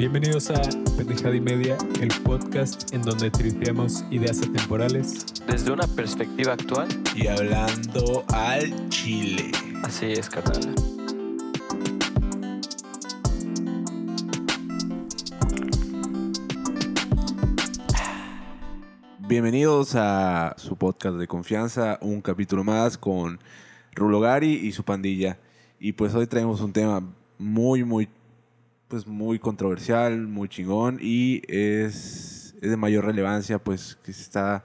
Bienvenidos a Pendejada y Media, el podcast en donde tripeamos ideas atemporales. Desde una perspectiva actual, y hablando al chile. así es, carnal. Bienvenidos a su podcast de confianza, un capítulo más con Rulo Gari y su pandilla. Y pues hoy traemos un tema muy, muy, pues muy controversial, muy chingón y es, es de mayor relevancia, pues que se está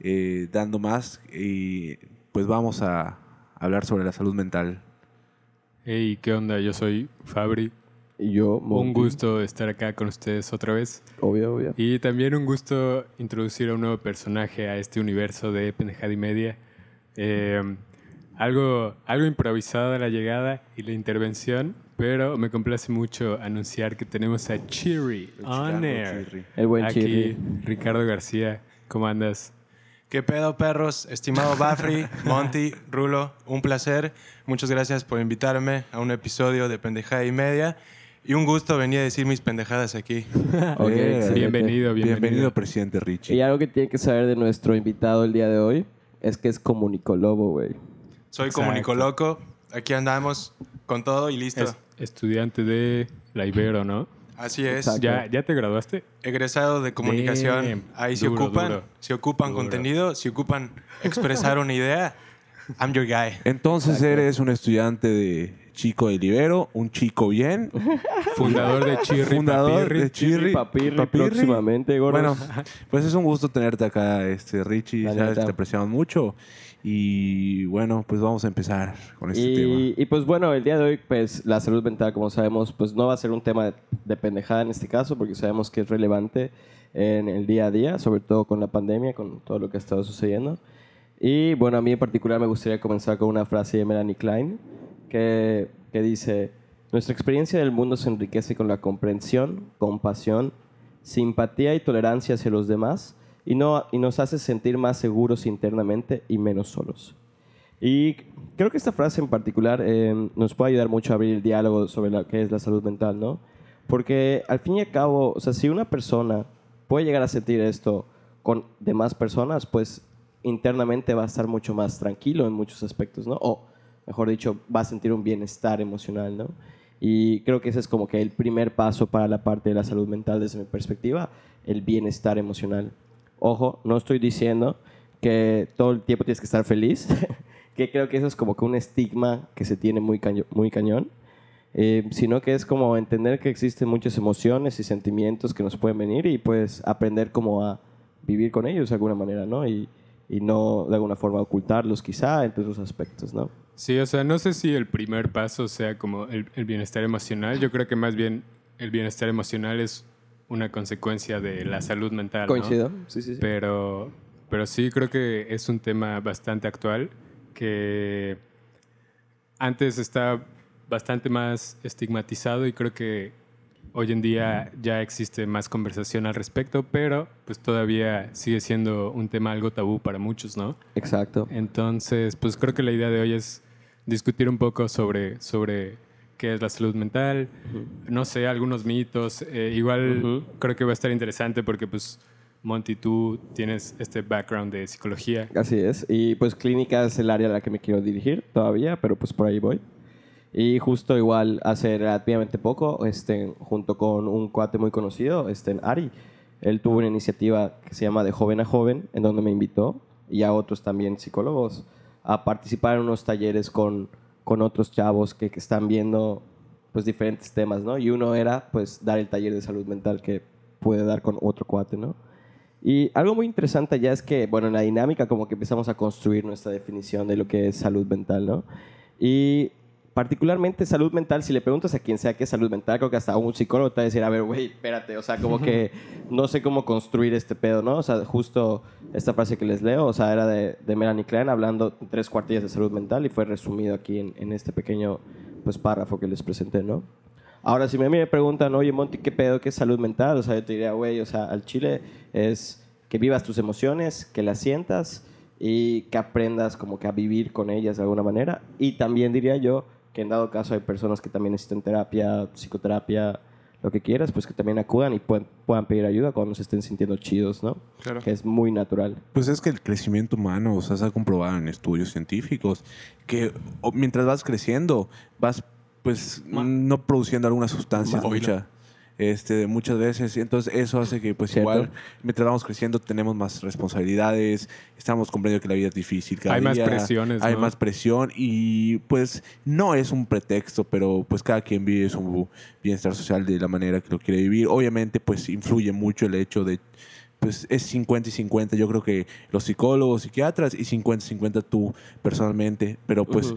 eh, dando más y pues vamos a hablar sobre la salud mental. Hey, ¿qué onda? Yo soy Fabri. Y yo, Un Monty. gusto estar acá con ustedes otra vez. Obvio, obvio. Y también un gusto introducir a un nuevo personaje a este universo de Pendejada y Media. Eh, algo, algo improvisada la llegada y la intervención, pero me complace mucho anunciar que tenemos a Chiri on air. El buen Aquí, Chirri. Ricardo García, ¿cómo andas? ¿Qué pedo, perros? Estimado Bafri, Monty, Rulo, un placer. Muchas gracias por invitarme a un episodio de Pendejada y Media. Y un gusto venir a decir mis pendejadas aquí. Eh. Bienvenido, bienvenido. Bienvenido, presidente Richie. Y algo que tiene que saber de nuestro invitado el día de hoy es que es comunicólogo, güey. Soy Exacto. comunicoloco. Aquí andamos con todo y listo. Es estudiante de la Ibero, ¿no? Así es. Exacto. ¿Ya, ¿Ya te graduaste? Egresado de comunicación. Damn. Ahí se Duro, ocupan, duro. se ocupan Duro. contenido, se ocupan expresar una idea. I'm your guy. Entonces eres un estudiante de chico de Libero, un chico bien, Fundador de Chirri fundador Papirri. de Chirri, Papirri, Papirri. próximamente, gordo. Bueno, pues es un gusto tenerte acá, este Richie, te apreciamos mucho. Y bueno, pues vamos a empezar con este tema. Y, y pues bueno, el día de hoy, pues la salud mental, como sabemos, pues no va a ser un tema de, de pendejada en este caso, porque sabemos que es relevante en el día a día, sobre todo con la pandemia, con todo lo que ha estado sucediendo. Y bueno, a mí en particular me gustaría comenzar con una frase de Melanie Klein, que, que dice, nuestra experiencia del mundo se enriquece con la comprensión, compasión, simpatía y tolerancia hacia los demás, y, no, y nos hace sentir más seguros internamente y menos solos. Y creo que esta frase en particular eh, nos puede ayudar mucho a abrir el diálogo sobre lo que es la salud mental, ¿no? Porque al fin y al cabo, o sea, si una persona puede llegar a sentir esto con demás personas, pues internamente va a estar mucho más tranquilo en muchos aspectos, ¿no? O, mejor dicho, va a sentir un bienestar emocional, ¿no? Y creo que ese es como que el primer paso para la parte de la salud mental desde mi perspectiva, el bienestar emocional. Ojo, no estoy diciendo que todo el tiempo tienes que estar feliz, que creo que eso es como que un estigma que se tiene muy, cañón, eh, sino que es como entender que existen muchas emociones y sentimientos que nos pueden venir y pues aprender como a vivir con ellos de alguna manera, ¿no? Y, no de alguna forma ocultarlos quizá entre esos aspectos, ¿no? Sí, o sea, no sé si el primer paso sea como el bienestar emocional. Yo creo que más bien el bienestar emocional es una consecuencia de la salud mental. ¿no? Coincido, sí, sí, sí. Pero, pero sí creo que es un tema bastante actual que antes está bastante más estigmatizado y creo que hoy en día ya existe más conversación al respecto, pero pues todavía sigue siendo un tema algo tabú para muchos, ¿no? Exacto. Entonces, pues creo que la idea de hoy es discutir un poco sobre, sobre qué es la salud mental, no sé, algunos mitos. Eh, igual Ujú. creo que va a estar interesante porque, pues, Monty, tú tienes este background de psicología. Así es. Y pues clínica es el área a la que me quiero dirigir todavía, pero pues por ahí voy. Y justo igual hace relativamente poco, este, junto con un cuate muy conocido, este, Ari, él tuvo una iniciativa que se llama De Joven a Joven, en donde me invitó, y a otros también psicólogos, a participar en unos talleres con, con otros chavos que, están viendo pues diferentes temas, ¿no? Y uno era pues dar el taller de salud mental que pude dar con otro cuate, ¿no? Y algo muy interesante ya es que, bueno, en la dinámica como que empezamos a construir nuestra definición de lo que es salud mental, ¿no? Y particularmente salud mental, si le preguntas a quien sea qué es salud mental, creo que hasta un psicólogo te va a decir, a ver, güey, espérate, o sea, como que no sé cómo construir este pedo, ¿no? O sea, justo esta frase que les leo, o sea, era de, de Melanie Klein hablando tres cuartillas de salud mental y fue resumido aquí en, en este pequeño, pues, párrafo que les presenté, ¿no? Ahora, si a mí me preguntan, oye, Monty, ¿qué pedo? ¿Qué es salud mental? O sea, yo te diría, güey, o sea, al chile es que vivas tus emociones, que las sientas y que aprendas como que a vivir con ellas de alguna manera. Y también diría yo que en dado caso hay personas que también necesitan terapia, psicoterapia, lo que quieras, pues que también acudan y puedan, puedan pedir ayuda cuando se estén sintiendo chidos, ¿no? Claro. Que es muy natural. Pues es que el crecimiento humano, o sea, se ha comprobado en estudios científicos que mientras vas creciendo, vas pues no produciendo algunas sustancias mucha, este, muchas veces. Entonces eso hace que pues Cierto. igual mientras vamos creciendo tenemos más responsabilidades, estamos comprendiendo que la vida es difícil cada Hay más presiones, Hay ¿no? más presión y pues no es un pretexto, pero pues cada quien vive su bienestar social de la manera que lo quiere vivir. Obviamente pues influye mucho el hecho de pues es 50 y 50. Yo creo que los psicólogos, psiquiatras y 50 y 50 tú personalmente. Pero pues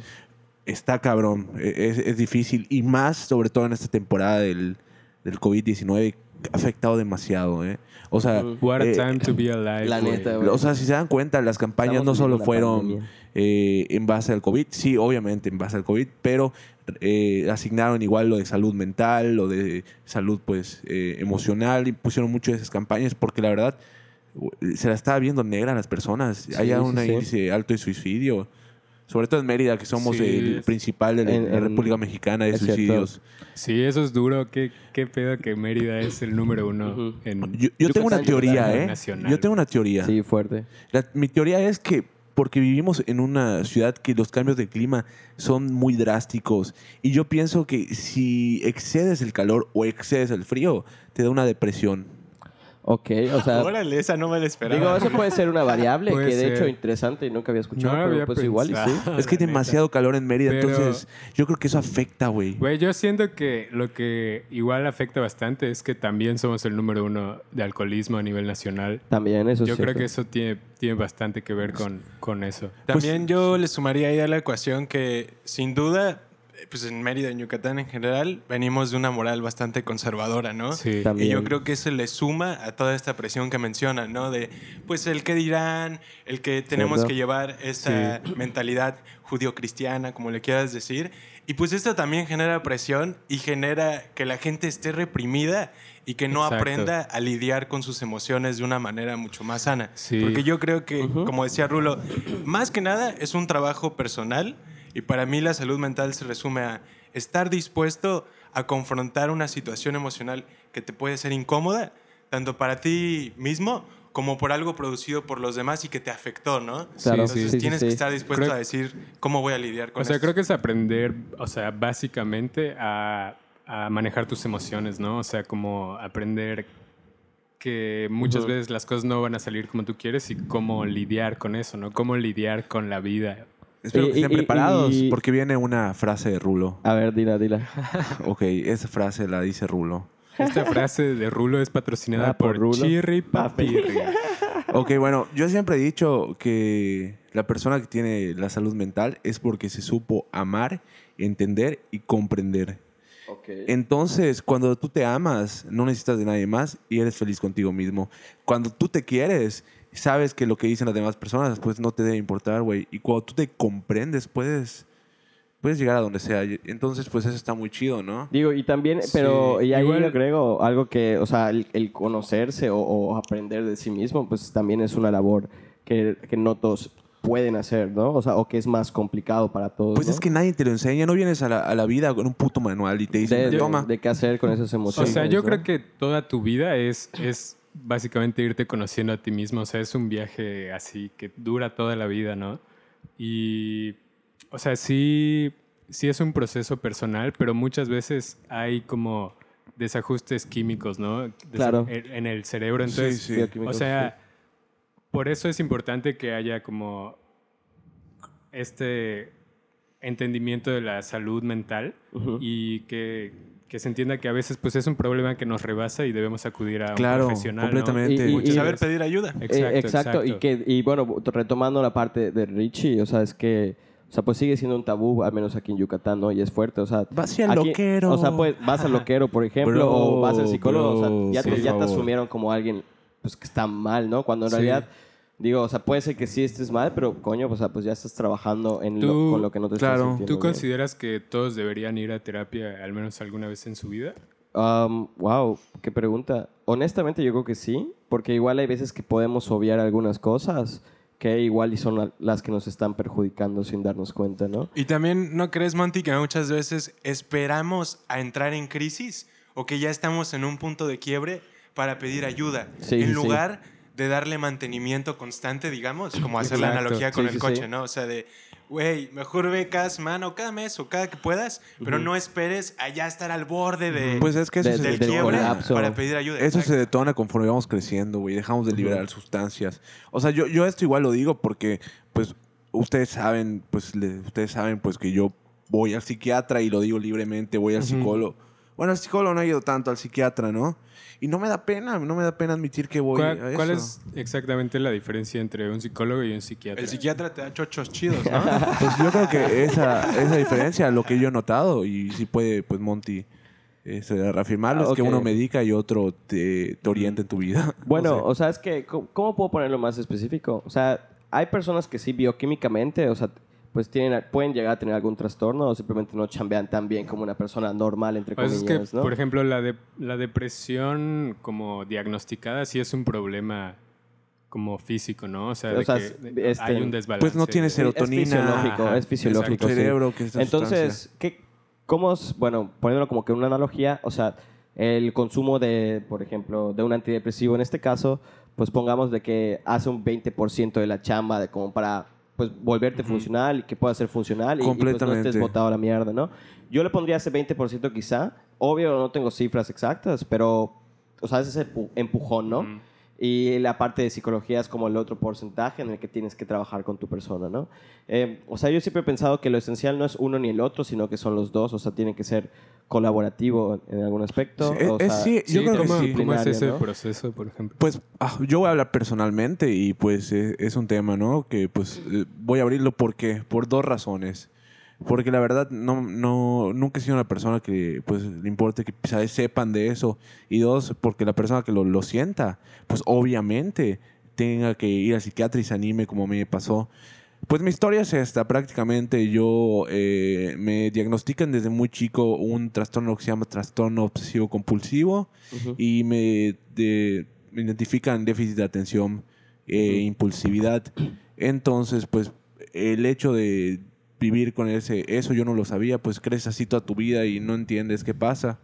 está cabrón, e- es, es difícil. Y más sobre todo en esta temporada del, del COVID-19 ha afectado demasiado. ¿eh? O sea. What a eh, time to be alive. La neta, o sea, si se dan cuenta, las campañas Estamos no solo fueron eh, en base al COVID, sí, obviamente en base al COVID, pero eh, asignaron igual lo de salud mental, lo de salud pues eh, emocional, y pusieron mucho de esas campañas porque la verdad se la estaba viendo negra a las personas. Sí, Hay sí, un sí. índice alto de suicidio. Sobre todo en Mérida, que somos Sí. el principal de la, En- la en- República Mexicana de cierto. suicidios. Sí, eso es duro. ¿Qué, qué pedo que Mérida es el número uno en Yo, yo tengo una teoría, ¿eh? nacional. Yo tengo una teoría. Sí, fuerte. La- mi teoría es que porque vivimos en una ciudad que los cambios de clima son muy drásticos y yo pienso que si excedes el calor o excedes el frío, te da una depresión. Ok, o sea, Órale, esa no me la esperaba. digo, eso puede ser una variable Puede que de ser. hecho interesante y nunca había escuchado, No lo pero había pues igual y sí. pensado. es que hay la neta. demasiado calor en Mérida, Pero- entonces yo creo que eso afecta, güey. Güey, yo siento que lo que igual afecta bastante es que también somos el número uno de alcoholismo a nivel nacional. También eso es Yo creo cierto. que eso tiene, tiene bastante que ver con, con eso. También yo le sumaría ahí a la ecuación que, sin duda, pues en Mérida, en Yucatán en general, venimos de una moral bastante conservadora, ¿no? Sí. También. Y yo creo que eso le suma a toda esta presión que mencionan, ¿no? De, pues, el que dirán, el que tenemos Cierto. que llevar esta mentalidad judío-cristiana, como le quieras decir. Y pues esto también genera presión y genera que la gente esté reprimida y que no Exacto. aprenda a lidiar con sus emociones de una manera mucho más sana. Sí. Porque yo creo que, Ujú. como decía Rulo, más que nada es un trabajo personal y para mí la salud mental se resume a estar dispuesto a confrontar una situación emocional que te puede ser incómoda, tanto para ti mismo como por algo producido por los demás y que te afectó, ¿no? Claro, Entonces sí, sí, tienes sí. que estar dispuesto Creo- a decir cómo voy a lidiar con O sea, esto. creo que es aprender, o sea, básicamente a, a manejar tus emociones, ¿no? O sea, como aprender que muchas Ujú. veces las cosas no van a salir como tú quieres y cómo lidiar con eso, ¿no? Cómo lidiar con la vida. Espero Y- que estén y- preparados y- porque viene una frase de Rulo. A ver, dila, dila. Ok, esa frase la dice Rulo. Esta frase de Rulo es patrocinada Ah, por por, Rulo. Chirri Papirri. Ok, bueno, yo siempre he dicho que la persona que tiene la salud mental es porque se supo amar, entender y comprender. Entonces, cuando tú te amas, no necesitas de nadie más y eres feliz contigo mismo. Cuando tú te quieres, sabes que lo que dicen las demás personas, pues no te debe importar, güey. Y cuando tú te comprendes, puedes, puedes llegar a donde sea. Entonces, pues eso está muy chido, ¿no? Digo, y también, Sí, pero y ahí igual- yo agrego algo que, o sea, el, el conocerse o, o aprender de sí mismo, pues también es una labor que, que no todos pueden hacer, ¿no? O sea, o que es más complicado para todos. Pues ¿no? es que nadie te lo enseña. No vienes a la, a la vida con un puto manual y te dicen, de, de- toma. de qué hacer con esas O emociones. sea, yo ¿no? creo que toda tu vida es, es básicamente irte conociendo a ti mismo. O sea, es un viaje así que dura toda la vida, ¿no? Y, o sea, sí, sí es un proceso personal, pero muchas veces hay como desajustes químicos, ¿no? Desa- Claro. En el cerebro. Entonces, sí. O sea, por eso es importante que haya como este entendimiento de la salud mental y que, que se entienda que a veces pues es un problema que nos rebasa y debemos acudir a un profesional. ¿no? completamente. Y- Saber pedir ayuda. Eh, Exacto, exacto, Y, que, y bueno, retomando la parte de Richie, o sea, es que, o sea, pues sigue siendo un tabú, al menos aquí en Yucatán, ¿no? Y es fuerte, o sea... Vas al loquero. O sea, pues vas al loquero, por ejemplo, Bro, o vas al psicólogo, o sea, ya, te, ya te asumieron como alguien pues, que está mal, ¿no? Cuando en Sí. realidad, digo, o sea, puede ser que sí estés mal, pero coño, o sea, pues ya estás trabajando en lo- con lo que no te claro. estás sintiendo ¿Tú bien. consideras que todos deberían ir a terapia al menos alguna vez en su vida? Um, wow, qué pregunta. Honestamente yo creo que sí, porque igual hay veces que podemos obviar algunas cosas que igual y son la- las que nos están perjudicando sin darnos cuenta, ¿no? Y también, ¿no crees, Monty, que muchas veces esperamos a entrar en crisis o que ya estamos en un punto de quiebre para pedir ayuda. Sí, sí, en sí. De darle mantenimiento constante, digamos, como hacer la analogía con Sí, el sí, coche, sí. ¿no? O sea, de, güey, mejor ve cada semana o cada mes o cada que puedas, pero no esperes a ya estar al borde de, Pues es que eso De- se del quiebre para pedir ayuda. Eso se detona conforme vamos creciendo, güey. Dejamos de liberar sustancias. O sea, yo, yo esto igual lo digo porque, pues, ustedes saben, pues, le- ustedes saben, pues, que yo voy al psiquiatra y lo digo libremente, voy al psicólogo. Bueno, al psicólogo no he ido tanto, al psiquiatra, ¿no? Y no me da pena, no me da pena admitir que voy ¿Cuál, a eso. cuál es exactamente la diferencia entre un psicólogo y un psiquiatra? El psiquiatra te da chochos chidos, ¿no? Pues yo creo que esa, esa diferencia, lo que yo he notado, y si puede, pues, Monty, este, reafirmarlo, Ah, es que uno medica y otro te, te orienta en tu vida. Bueno, o sea, es que, ¿cómo, cómo puedo ponerlo más específico? O sea, hay personas que sí bioquímicamente, o sea, pues tienen, pueden llegar a tener algún trastorno o simplemente no chambean tan bien como una persona normal, entre Pues comillas, es que, ¿no? por ejemplo, la, de, la depresión como diagnosticada sí es un problema como físico, ¿no? O sea, O de sea, que este- hay un desbalance. Pues no tiene serotonina. Es fisiológico, Ajá, es fisiológico. sí. cerebro, que es esta Entonces, ¿qué, ¿cómo es, bueno, poniéndolo como que una analogía, o sea, el consumo de, por ejemplo, de un antidepresivo en este caso, pues pongamos de que hace un 20% de la chamba de como para pues volverte funcional y que pueda ser funcional y, y, pues, no estés botado a la mierda, ¿no? Yo le pondría ese 20% quizá. Obvio, no tengo cifras exactas, pero, o sea, ese es el pu- empujón, ¿no? Ujú. Y la parte de psicología es como el otro porcentaje en el que tienes que trabajar con tu persona, ¿no? Eh, o sea, yo siempre he pensado que lo esencial no es uno ni el otro, sino que son los dos. O sea, tiene que ser colaborativo en algún aspecto. Sí, o es- sea, sí, yo creo que ¿cómo, sí. ¿Cómo es ese ¿no? proceso, por ejemplo? Pues ah, yo voy a hablar personalmente y pues eh, es un tema, ¿no? Que pues eh, voy a abrirlo porque por dos razones. Porque la verdad no, no, nunca he sido una persona que pues le importe que ¿sabes? sepan de eso. Y dos, porque la persona que lo, lo sienta, pues obviamente tenga que ir al psiquiatra y se anime como me pasó. Pues mi historia es esta, prácticamente yo eh, me diagnostican desde muy chico un trastorno que se llama trastorno obsesivo compulsivo Ujú. y me, de- me identifican déficit de atención e impulsividad. Entonces, pues el hecho de vivir con ese, eso yo no lo sabía, pues crees así toda tu vida y no entiendes qué pasa.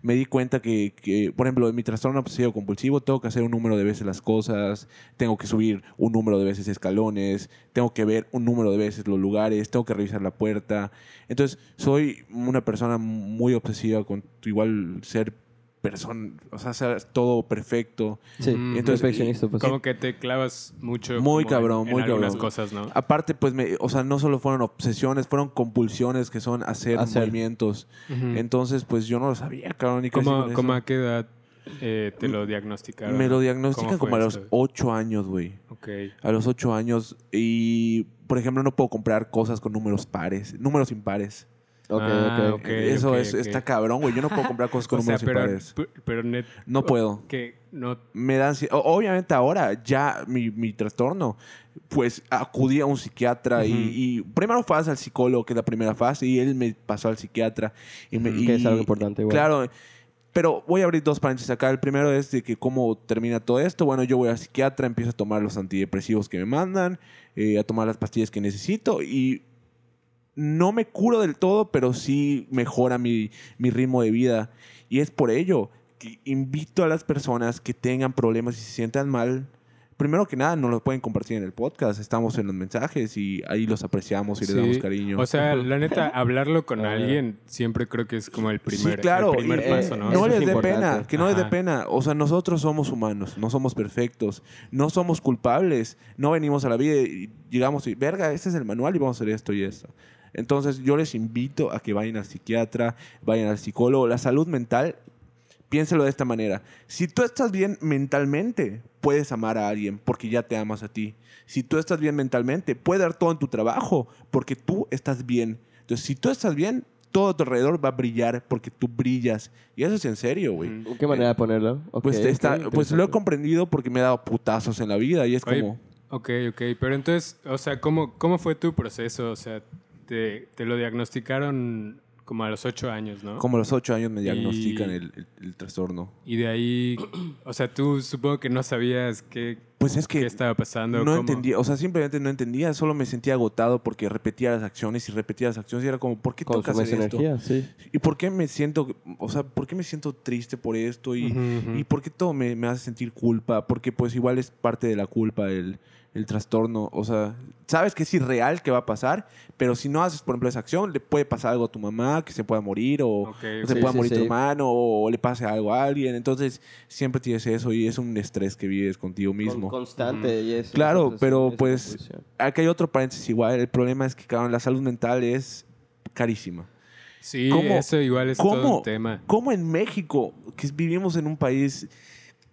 Me di cuenta que, que, por ejemplo, en mi trastorno obsesivo compulsivo tengo que hacer un número de veces las cosas, tengo que subir un número de veces escalones, tengo que ver un número de veces los lugares, tengo que revisar la puerta. Entonces, soy una persona muy obsesiva con igual ser persona, o sea, ser todo perfecto. Sí, entonces, perfeccionista. Pues. Como que te clavas mucho Muy cabrón, en, en muy algunas cabrón. cosas, ¿no? Aparte, pues, me, o sea, no solo fueron obsesiones, fueron compulsiones que son hacer, Hacer. movimientos. Entonces, pues, yo no lo sabía, cabrón. y crecí ¿Cómo, con cómo eso. a qué edad eh, te lo diagnosticaron? Me lo diagnostican ¿Cómo como a los? 8 años, güey. Ok. A los 8 años. Y, por ejemplo, no puedo comprar cosas con números pares, números impares. Ok, Ah, ok. Eso es, está cabrón, güey. Yo no puedo comprar cosas con O sea, números pero, impares. p- pero net, No puedo. que no me da Obviamente ahora ya mi, mi trastorno, pues acudí a un psiquiatra y- y, primero fue al psicólogo, que es la primera fase, y él me pasó al psiquiatra. Y me, Que es algo importante, igual. Claro, pero voy a abrir dos paréntesis acá. El primero es de que cómo termina todo esto. Bueno, yo voy al psiquiatra, empiezo a tomar los antidepresivos que me mandan, eh, a tomar las pastillas que necesito y no me curo del todo, pero sí mejora mi, mi ritmo de vida. Y es por ello que invito a las personas que tengan problemas y se sientan mal. Primero que nada, no los pueden compartir en el podcast. Estamos en los mensajes y ahí los apreciamos y les Sí, damos cariño. O sea, la neta, hablarlo con Ah. alguien siempre creo que es como el primer, sí, claro. el primer y, eh, paso, ¿no? no les dé pena, que no les dé Ajá. pena. O sea, nosotros somos humanos, no somos perfectos, no somos culpables. No venimos a la vida y llegamos y, verga, este es el manual y vamos a hacer esto y esto. Entonces, yo les invito a que vayan al psiquiatra, vayan al psicólogo. La salud mental, piénselo de esta manera. Si tú estás bien mentalmente, puedes amar a alguien porque ya te amas a ti. Si tú estás bien mentalmente, puedes dar todo en tu trabajo porque tú estás bien. Entonces, si tú estás bien, todo a tu alrededor va a brillar porque tú brillas. Y eso es en serio, güey. ¿Qué manera de ponerlo? Ok, Pues, está- pues lo he comprendido porque me he dado putazos en la vida y es Oye, como... Ok, ok. Pero entonces, o sea, ¿cómo, cómo fue tu proceso? O sea, te, te lo diagnosticaron como a los ocho años, ¿no? Como a los ocho años me diagnostican Y- el, el- el trastorno. Y de ahí, o sea, tú supongo que no sabías qué, Pues es que qué estaba pasando. no cómo- entendía, o sea, simplemente no entendía, solo me sentía agotado porque repetía las acciones y repetía las acciones y era como, ¿por qué tengo que hacer esto? energía, sí. ¿Y por qué me siento, o sea, por qué me siento triste por esto? Y, Ujú, ujú. y por qué todo me, me hace sentir culpa? Porque pues igual es parte de la culpa el, el trastorno. O sea, sabes que es irreal que va a pasar, pero si no haces, por ejemplo, esa acción, le puede pasar algo a tu mamá, que se pueda morir, o, se. Sí, pueda sí, morir tu hermano, o, le pase algo a alguien. Entonces, siempre tienes eso y es un estrés que vives contigo mismo. Con- constante. y es- Claro, pero, es pues. Aquí hay otro paréntesis igual. El problema es que, cabrón, la salud mental es carísima. Sí, ¿Cómo- eso igual es todo ¿Cómo, un tema. cómo en México, que vivimos en un país,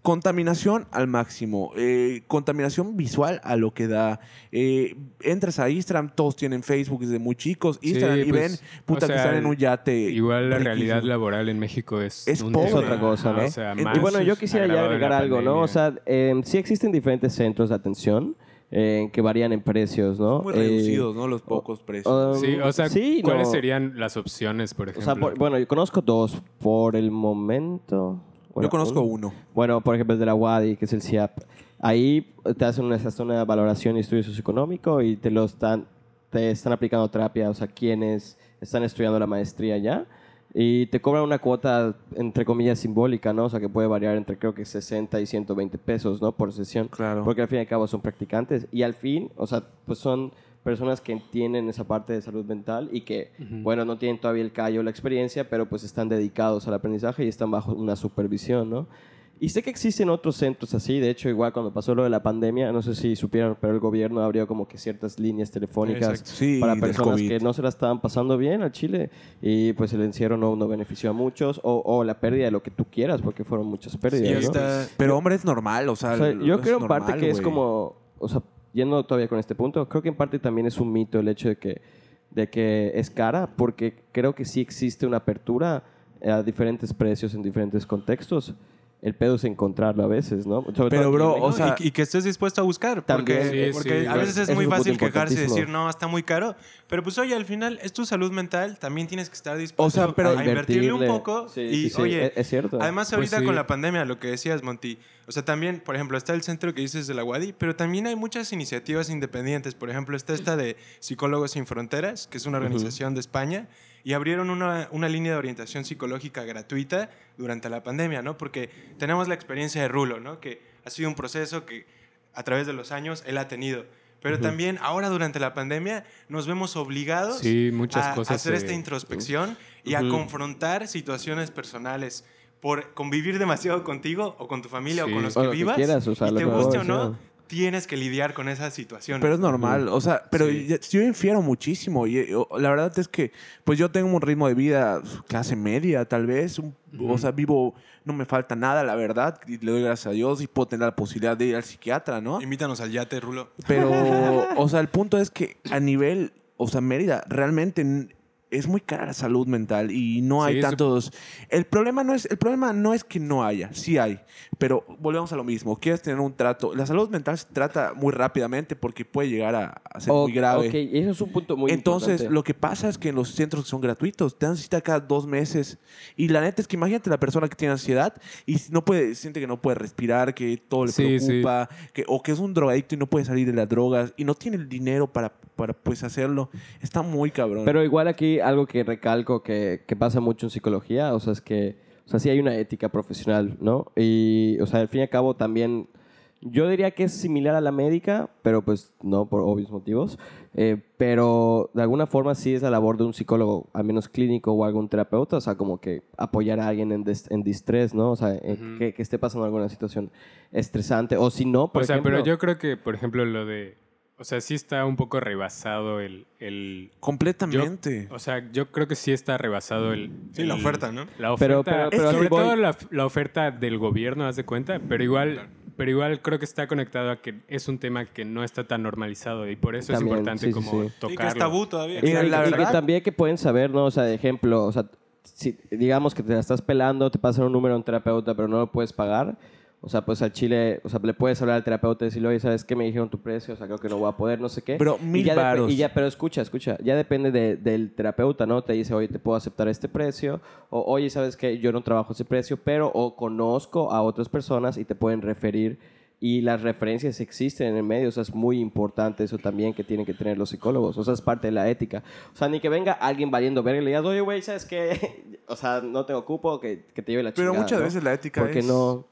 contaminación al máximo, eh, contaminación visual a lo que da. eh, entras a Instagram, todos tienen Facebook desde muy chicos, Sí, Instagram y pues, ven, puta, o sea, que están en un yate. Igual la riquísimo. realidad laboral en México es, Es un Es otra cosa, ¿no? O sea, Y más Y bueno, yo quisiera ya agregar algo, ¿no? O sea, eh, sí existen diferentes centros de atención eh, que varían en precios, ¿no? Muy Eh, reducidos, ¿no? Los pocos precios. um, Sí, o sea, sí, ¿cuáles no. serían las opciones, por O ejemplo? sea, por- bueno, yo conozco dos por el momento. Bueno, Yo conozco uno. uno. Bueno, por ejemplo, el de la WADI, que es el CIAP. Ahí te hacen una, se hace una valoración y estudio socioeconómico y te lo están, te están aplicando terapia, o sea, quienes están estudiando la maestría ya. Y te cobran una cuota, entre comillas, simbólica, ¿no? O sea, que puede variar entre creo que 60 y 120 pesos, ¿no? Por sesión. Claro. Porque al fin y al cabo son practicantes. Y al fin, o sea, pues son personas que entienden esa parte de salud mental y que, bueno, no tienen todavía el callo o la experiencia, pero pues están dedicados al aprendizaje y están bajo una supervisión, ¿no? Y sé que existen otros centros así, de hecho, igual cuando pasó lo de la pandemia, no sé si supieron, pero el gobierno abrió como que ciertas líneas telefónicas. Sí, para personas que no se la estaban pasando bien al Chile y pues el encierro no, no benefició a muchos o, o la pérdida de lo que tú quieras, porque fueron muchas pérdidas. Y ¿no? está, Pero, hombre, es normal, o sea. O sea, yo es creo en parte que es güey. como, o sea, yendo todavía con este punto, creo que en parte también es un mito el hecho de que, de que es cara, porque creo que sí existe una apertura a diferentes precios en diferentes contextos. El pedo es encontrarlo a veces, ¿no? Sobre Pero, todo bro, México. o sea- y, y que estés dispuesto a buscar. También. Porque, Sí, porque sí, a veces es muy fácil quejarse y decir, no, está muy caro. Pero pues oye, al final es tu salud mental, también tienes que estar dispuesto O sea, pero- a invertirle un poco. Sí, y sí, sí, oye, es- es cierto. Además, Pues ahorita sí. con la pandemia, lo que decías, Monty, o sea, también, por ejemplo, está el centro que dices de la UADI, pero también hay muchas iniciativas independientes. Por ejemplo, está esta de Psicólogos Sin Fronteras, que es una organización de España, y abrieron una, una línea de orientación psicológica gratuita durante la pandemia, ¿no? Porque tenemos la experiencia de Rulo, ¿no? Que ha sido un proceso que a través de los años él ha tenido. Pero también ahora durante la pandemia nos vemos obligados Sí, muchas a cosas hacer se- esta introspección y a confrontar situaciones personales por convivir demasiado contigo o con tu familia Sí. o con los O que lo que vivas quieras, o sea, y lo te que guste o no. Tienes que lidiar con esa situación. Pero es normal, o sea, pero Sí. yo infiero muchísimo. Y la verdad es que, pues yo tengo un ritmo de vida clase media, tal vez. un- O sea, vivo, no me falta nada, la verdad. Y le doy gracias a Dios y puedo tener la posibilidad de ir al psiquiatra, ¿no? Invítanos al yate, Rulo. Pero, o sea, el punto es que a nivel, o sea, Mérida, realmente es muy cara la salud mental y no hay Sí, tantos. El problema no es, el problema no es que no haya, sí hay, pero volvemos a lo mismo. Quieres tener un trato. La salud mental se trata muy rápidamente porque puede llegar a, a ser O- muy grave. Ok, eso es un punto muy Entonces, importante. lo que pasa es que en los centros que son gratuitos, te dan cita cada dos meses. Y la neta es que imagínate la persona que tiene ansiedad y no puede, siente que no puede respirar, que todo le Sí, sí. preocupa, que, o que es un drogadicto y no puede salir de las drogas y no tiene el dinero para, para pues hacerlo. Está muy cabrón. Pero igual aquí algo que recalco que, que pasa mucho en psicología, o sea, es que, o sea, sí hay una ética profesional, ¿no? Y, o sea, al fin y al cabo también, yo diría que es similar a la médica, pero pues no por obvios motivos, eh, pero de alguna forma sí es la labor de un psicólogo, al menos clínico o algún terapeuta, o sea, como que apoyar a alguien en, des- en distrés, ¿no? O sea, eh, Ujú. que, que esté pasando alguna situación estresante, o si no, por o sea, ejemplo... pero yo creo que, por ejemplo, lo de... O sea, sí está un poco rebasado el... el Completamente. o sea, yo creo que sí está rebasado el... Sí, la oferta, ¿no? La oferta, pero- pero sobre todo la, la oferta del gobierno, haz de cuenta, pero igual, pero igual creo que está conectado a que es un tema que no está tan normalizado y por eso También, es importante sí, como sí. Y que tocarlo. es tabú todavía. Y Y, la y- que también que pueden saber, ¿no? O sea, de ejemplo, o sea, si digamos que te la estás pelando, te pasan un número a un terapeuta, pero no lo puedes pagar. O sea, pues al Chile, o sea, le puedes hablar al terapeuta y decirle, oye, ¿sabes qué? Me dijeron tu precio, o sea, creo que no voy a poder, no sé qué. Y mil ya depe- varos. Y ya, pero escucha, escucha, ya depende de- del terapeuta, ¿no? Te dice, oye, te puedo aceptar este precio, o oye, ¿sabes qué? Yo no trabajo ese precio, pero o conozco a otras personas y te pueden referir y las referencias existen en el medio, o sea, es muy importante eso también que tienen que tener los psicólogos, o sea, es parte de la ética. O sea, ni que venga alguien valiendo verga y le digas, oye, güey, ¿sabes qué? o sea, no te ocupo, que, que te lleve la Pero chingada, muchas ¿no? veces la ética Porque es... no...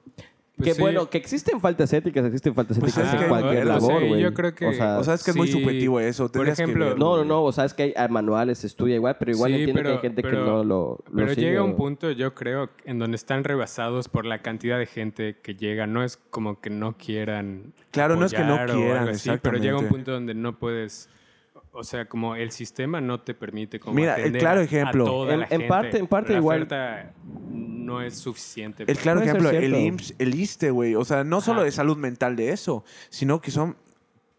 Pues que sí. bueno, que existen faltas éticas, existen faltas Pues éticas en que- cualquier no labor, güey. yo creo que- O sea, O sea, es que es muy subjetivo eso. Por que ejemplo, no, no, no, o sea, es que hay manuales, se estudia igual, pero igual Sí, entiendo que hay gente que no lo, lo Pero sigue, llega un punto, yo creo, en donde están rebasados por la cantidad de gente que llega. No es como que no quieran. Claro, no es que no quieran, así, Pero llega un punto donde no puedes. O sea, como el sistema no te permite como Mira, el claro ejemplo. a toda En- la en gente. parte- en parte la igual- oferta no es suficiente. El claro ejemplo, el. IMSS, el ISTE, güey. O sea, no solo Ajá. de salud mental de eso, sino que son.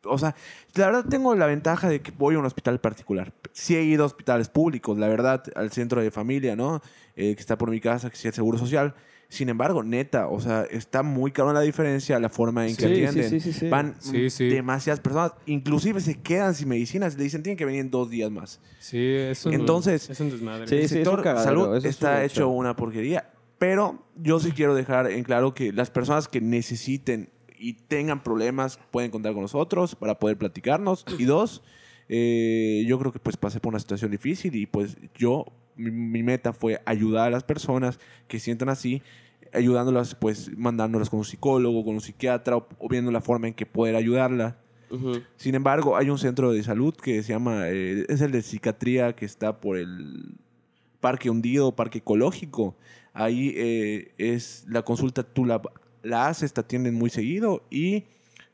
O sea, la verdad tengo la ventaja de que voy a un hospital particular. Sí he ido a hospitales públicos, la verdad, al centro de familia, ¿no? Eh, que está por mi casa, que sí es Seguro Social. Sin embargo, neta, o sea, está muy caro la diferencia, la forma en que Sí, sí, atienden. sí, sí, sí. Van Sí, sí. demasiadas personas, inclusive se quedan sin medicinas. Le dicen, tienen que venir en dos días más. Sí, es un, Entonces- es un desmadre. Sí, el sí, es un sector cagadero, salud eso es está hecho. una porquería. Pero yo sí quiero dejar en claro que las personas que necesiten y tengan problemas pueden contar con nosotros para poder platicarnos. Y dos, eh, yo creo que pues pasé por una situación difícil y pues yo, mi, mi meta fue ayudar a las personas que sientan así, ayudándolas pues mandándolas con un psicólogo, con un psiquiatra o, o viendo la forma en que poder ayudarla. Ujú. Sin embargo, hay un centro de salud que se llama, eh, es el de psiquiatría que está por el Parque Hundido, Parque Ecológico. Ahí eh, es la consulta, tú la, la haces, te atienden muy seguido y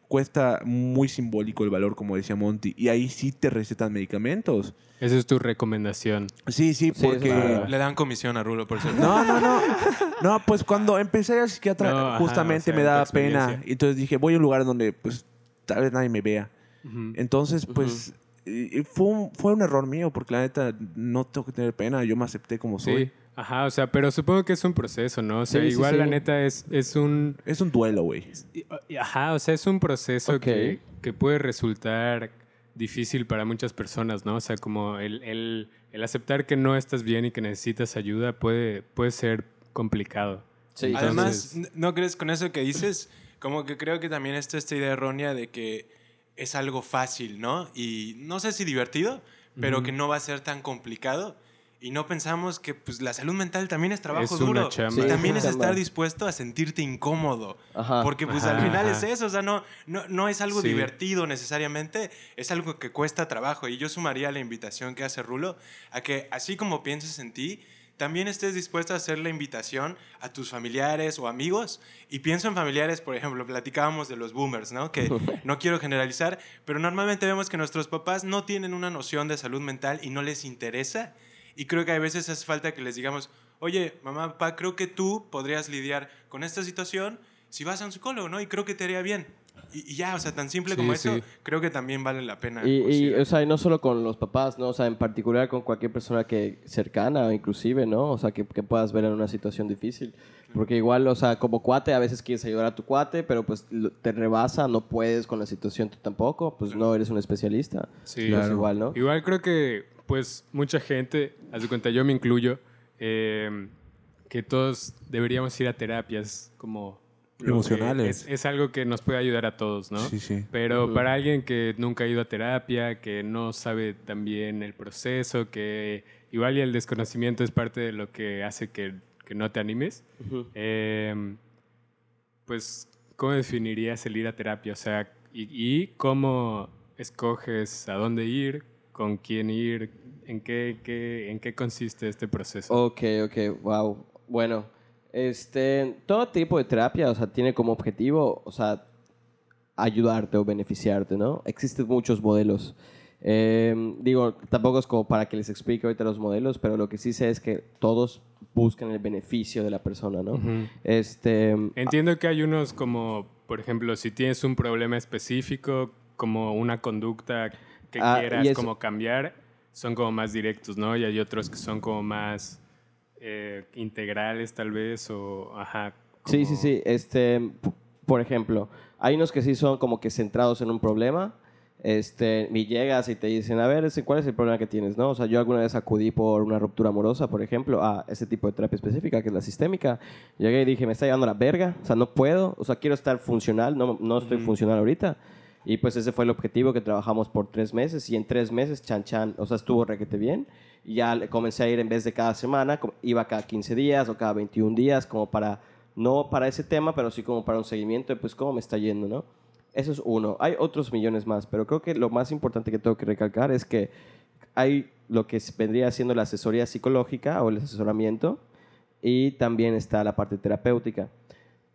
cuesta muy simbólico el valor, como decía Monty. Y ahí sí te recetan medicamentos. Esa es tu recomendación. Sí, sí, porque... Le dan comisión a Rulo, por cierto. No, no, no. No, pues cuando empecé al psiquiatra, No, ajá, justamente o sea, me daba pena. entonces dije, voy a un lugar donde pues tal vez nadie me vea. Entonces, pues, fue, un, fue un error mío, porque la neta no tengo que tener pena, yo me acepté como soy. Sí, ajá, o sea, pero supongo que es un proceso, ¿no? O sea, Sí, sí, igual sí. la neta es, es un... Es un duelo, güey. Ajá, o sea, es un proceso Ok. que, que puede resultar difícil para muchas personas, ¿no? O sea, como el, el- el aceptar que no estás bien y que necesitas ayuda puede, puede ser complicado. Sí, Entonces- Además, ¿no crees con eso que dices? Como que creo que también está esta idea errónea de que es algo fácil, ¿no? Y no sé si divertido, pero Ujú. que no va a ser tan complicado. Y no pensamos que pues, la salud mental también es trabajo Es duro. chamba. Y Sí, también es es estar dispuesto a sentirte incómodo. Ajá. Porque pues Ajá, al final ajá. es eso, o sea, no, no, no es algo Sí. divertido necesariamente, es algo que cuesta trabajo. Y yo sumaría la invitación que hace Rulo a que así como pienses en ti, también estés dispuesto a hacer la invitación a tus familiares o amigos. Y pienso en familiares, por ejemplo, platicábamos de los boomers, ¿no? Que no quiero generalizar, pero normalmente vemos que nuestros papás no tienen una noción de salud mental y no les interesa. Y creo que a veces hace falta que les digamos, oye, mamá, papá, creo que tú podrías lidiar con esta situación si vas a un psicólogo, ¿no? Y creo que te haría bien. Y, y ya, o sea, tan simple Sí, como eso, sí. creo que también vale la pena. Y, y, o sea, y no solo con los papás, ¿no? O sea, en particular con cualquier persona que cercana, inclusive, ¿no? O sea, que, que puedas ver en una situación difícil. Porque igual, o sea, como cuate, a veces quieres ayudar a tu cuate, pero pues te rebasa, no puedes con la situación tú tampoco, pues no eres un especialista. Sí, Pues igual, ¿no? Igual creo que, pues, mucha gente, haz de cuenta, yo me incluyo, eh, que todos deberíamos ir a terapias como... Emocionales. Es, es algo que nos puede ayudar a todos, ¿no? Sí, sí. Pero para alguien que nunca ha ido a terapia, que no sabe también el proceso, que igual y el desconocimiento es parte de lo que hace que, que no te animes, eh, pues, ¿cómo definirías el ir a terapia? O sea, y, y cómo escoges a dónde ir, con quién ir, en qué, qué- en qué consiste este proceso? Ok, ok, wow. Bueno, este, todo tipo de terapia, o sea, tiene como objetivo, o sea, ayudarte o beneficiarte, ¿no? Existen muchos modelos. Eh, digo, tampoco es como para que les explique ahorita los modelos, pero lo que sí sé es que todos buscan el beneficio de la persona, ¿no? Este, Entiendo que hay unos como, por ejemplo, si tienes un problema específico, como una conducta que Ah, quieras eso- como cambiar, son como más directos, ¿no? Y hay otros que son como más eh, integrales tal vez, o ajá. Sí, como- sí, sí. Este, p- por ejemplo, hay unos que sí son como que centrados en un problema. este, y llegas y te dicen, a ver, ¿cuál es el problema que tienes? ¿no? O sea, yo alguna vez acudí por una ruptura amorosa, por ejemplo, a ese tipo de terapia específica, que es la sistémica. Llegué y dije, me está llevando la verga, o sea, no puedo, o sea, quiero estar funcional, no, no estoy funcional ahorita. Y pues ese fue el objetivo que trabajamos por tres meses y en tres meses, chan chan, o sea, estuvo requete bien. Y ya comencé a ir en vez de cada semana, iba cada 15 días o cada 21 días, como para, no para ese tema, pero sí como para un seguimiento de pues cómo me está yendo, ¿no? Eso es uno. Hay otros millones más, pero creo que lo más importante que tengo que recalcar es que hay lo que vendría siendo la asesoría psicológica o el asesoramiento y también está la parte terapéutica.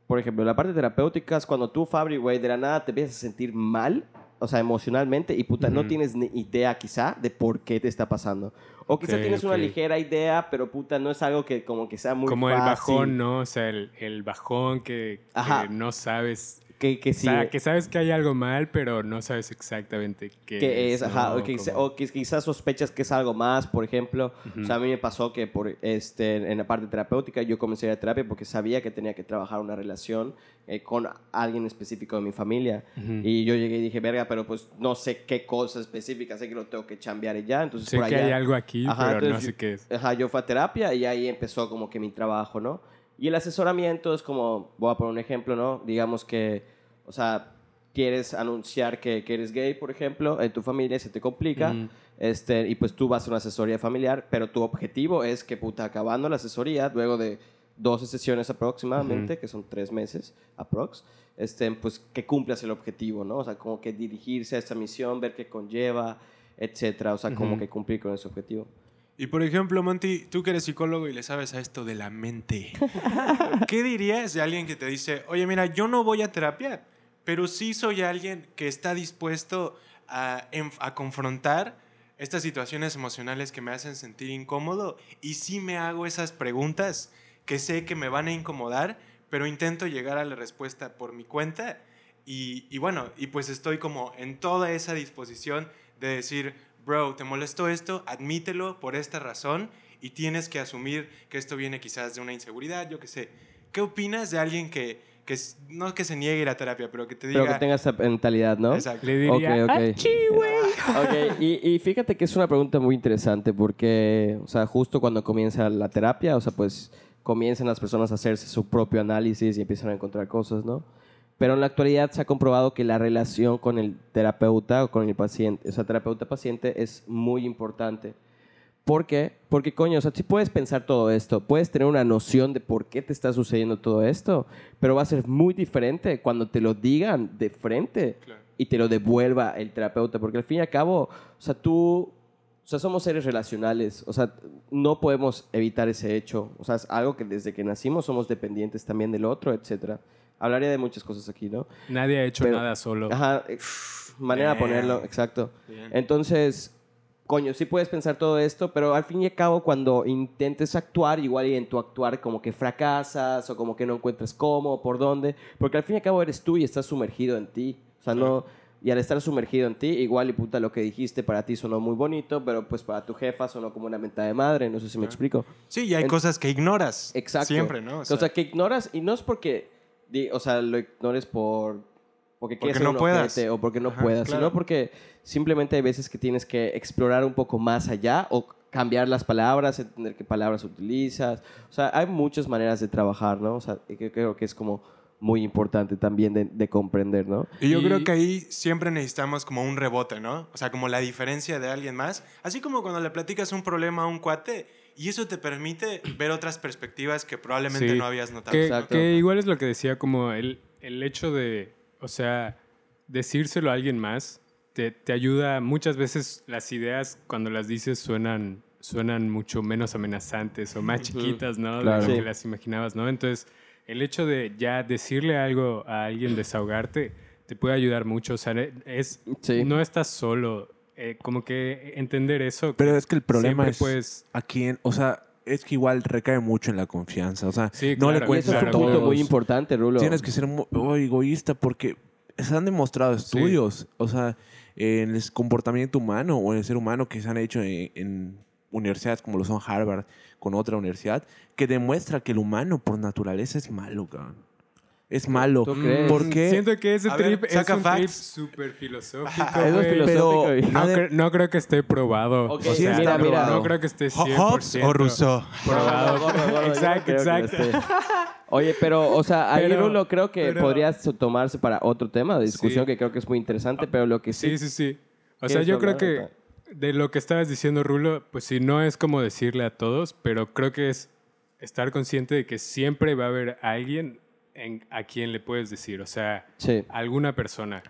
Por ejemplo, la parte terapéutica es cuando tú, Fabri, güey, de la nada te empiezas a sentir mal, o sea, emocionalmente, y puta, no Ujú. tienes ni idea quizá de por qué te está pasando. O quizá Ok, tienes una ok. ligera idea, pero puta, no es algo que como que sea muy Como el fácil. bajón, ¿no? O sea, el, el bajón que, que no sabes. Que, que sí. O sea, que sabes que hay algo mal, pero no sabes exactamente qué que es, ajá, o, que, o que quizás sospechas que es algo más, por ejemplo. O sea, a mí me pasó que por, este, en la parte terapéutica yo comencé a ir a terapia porque sabía que tenía que trabajar una relación eh, con alguien específico de mi familia. Ujú. Y yo llegué y dije, verga, pero pues no sé qué cosa específica, sé que lo tengo que chambear y ya. Entonces, Sé por que allá- hay algo aquí, Ajá, pero no sé yo- qué es. Ajá, yo fui a terapia y ahí empezó como que mi trabajo, ¿no? Y el asesoramiento es como, voy a poner un ejemplo, ¿no? Digamos que, o sea, quieres anunciar que, que eres gay, por ejemplo, en tu familia se te complica, Ujú. este, y pues tú vas a una asesoría familiar, pero tu objetivo es que, puta, acabando la asesoría, luego de 12 sesiones aproximadamente, que son tres meses aprox, este, pues que cumplas el objetivo, ¿no? O sea, como que dirigirse a esta misión, ver qué conlleva, etcétera, o sea, como que cumplir con ese objetivo. Y por ejemplo, Monty, tú que eres psicólogo y le sabes a esto de la mente, ¿qué dirías de alguien que te dice, oye, mira, yo no voy a terapia, pero sí soy alguien que está dispuesto a, a confrontar estas situaciones emocionales que me hacen sentir incómodo y sí me hago esas preguntas que sé que me van a incomodar, pero intento llegar a la respuesta por mi cuenta y, y bueno, y pues estoy como en toda esa disposición de decir, bro, te molestó esto, admítelo por esta razón y tienes que asumir que esto viene quizás de una inseguridad, yo qué sé. ¿Qué opinas de alguien que, que no que se niegue a ir a terapia, pero que te diga... Pero que tenga esa mentalidad, ¿no? Exacto. Le diría, Ok, ok. "Achí, güey". Ok, y, y fíjate que es una pregunta muy interesante porque, o sea, justo cuando comienza la terapia, o sea, pues comienzan las personas a hacerse su propio análisis y empiezan a encontrar cosas, ¿no? Pero en la actualidad se ha comprobado que la relación con el terapeuta o con el paciente, o sea, terapeuta-paciente es muy importante. ¿Por qué? Porque, coño, o sea, sí puedes pensar todo esto, puedes tener una noción de por qué te está sucediendo todo esto, pero va a ser muy diferente cuando te lo digan de frente Claro. y te lo devuelva el terapeuta, porque al fin y al cabo, o sea, tú, o sea, somos seres relacionales, o sea, no podemos evitar ese hecho, o sea, es algo que desde que nacimos somos dependientes también del otro, etcétera. Hablaría de muchas cosas aquí, ¿no? Nadie ha hecho Pero- nada solo. Ajá, eh, manera de ponerlo, exacto. Bien. Entonces, coño, sí puedes pensar todo esto, pero al fin y al cabo, cuando intentes actuar, igual y en tu actuar como que fracasas o como que no encuentras cómo, por dónde, porque al fin y al cabo eres tú y estás sumergido en ti. O sea, no. Y al estar sumergido en ti, igual y puta lo que dijiste para ti sonó muy bonito, pero pues para tu jefa sonó como una mentada de madre, no sé si me explico. Sí, y hay En- cosas que ignoras. Exacto. Siempre, ¿no? O sea, que ignoras, y no es porque, di- o sea, lo ignores por, porque quieres Porque ser no puedas. o porque no Ajá, puedas, claro. sino porque simplemente hay veces que tienes que explorar un poco más allá o cambiar las palabras, entender qué palabras utilizas. O sea, hay muchas maneras de trabajar, ¿no? O sea, creo que es como muy importante también de, de comprender, ¿no? Y yo Y- creo que ahí siempre necesitamos como un rebote, ¿no? O sea, como la diferencia de alguien más. Así como cuando le platicas un problema a un cuate y eso te permite ver otras perspectivas que probablemente Sí. no habías notado. Que, Exacto. que igual es lo que decía, como el, el hecho de, o sea, decírselo a alguien más te, te ayuda. Muchas veces las ideas, cuando las dices, suenan, suenan mucho menos amenazantes o más chiquitas, ¿no? Claro. De lo Sí. que las imaginabas, ¿no? Entonces, el hecho de ya decirle algo a alguien, desahogarte, te puede ayudar mucho. O sea, es, Sí. no estás solo. Eh, como que entender eso. Pero es que el problema es puedes- a quién, o sea, es que igual recae mucho en la confianza. O sea, Sí, no le claro. Y cuentes eso es a un claro, punto todos. muy importante, Rulo. Tienes que ser muy oh, egoísta porque se han demostrado estudios, o sea, en el comportamiento humano o en el ser humano que se han hecho en, en universidades como lo son Harvard con otra universidad, que demuestra que el humano por naturaleza es malo, cabrón. Es malo. ¿Tú crees? ¿Por qué? Siento que ese A ver, trip es un trip súper filosófico. Es filosófico. Pero- No, cre- creo que esté probado. O sí sea, está no, probado. no creo que esté 100% ¿Hobbes o Rousseau? probado. Exacto, exacto. Oye, pero, o sea, ahí Pero- Rulo creo que pero- podría tomarse para otro tema de discusión Sí. que creo que es muy interesante, pero lo que sí... Sí, sí, sí. O ¿Quieres sea, yo creo que de lo que estabas diciendo, Rulo, pues sí, no es como decirle a todos, pero creo que es estar consciente de que siempre va a haber alguien en- a quien le puedes decir, o sea, Sí. alguna persona.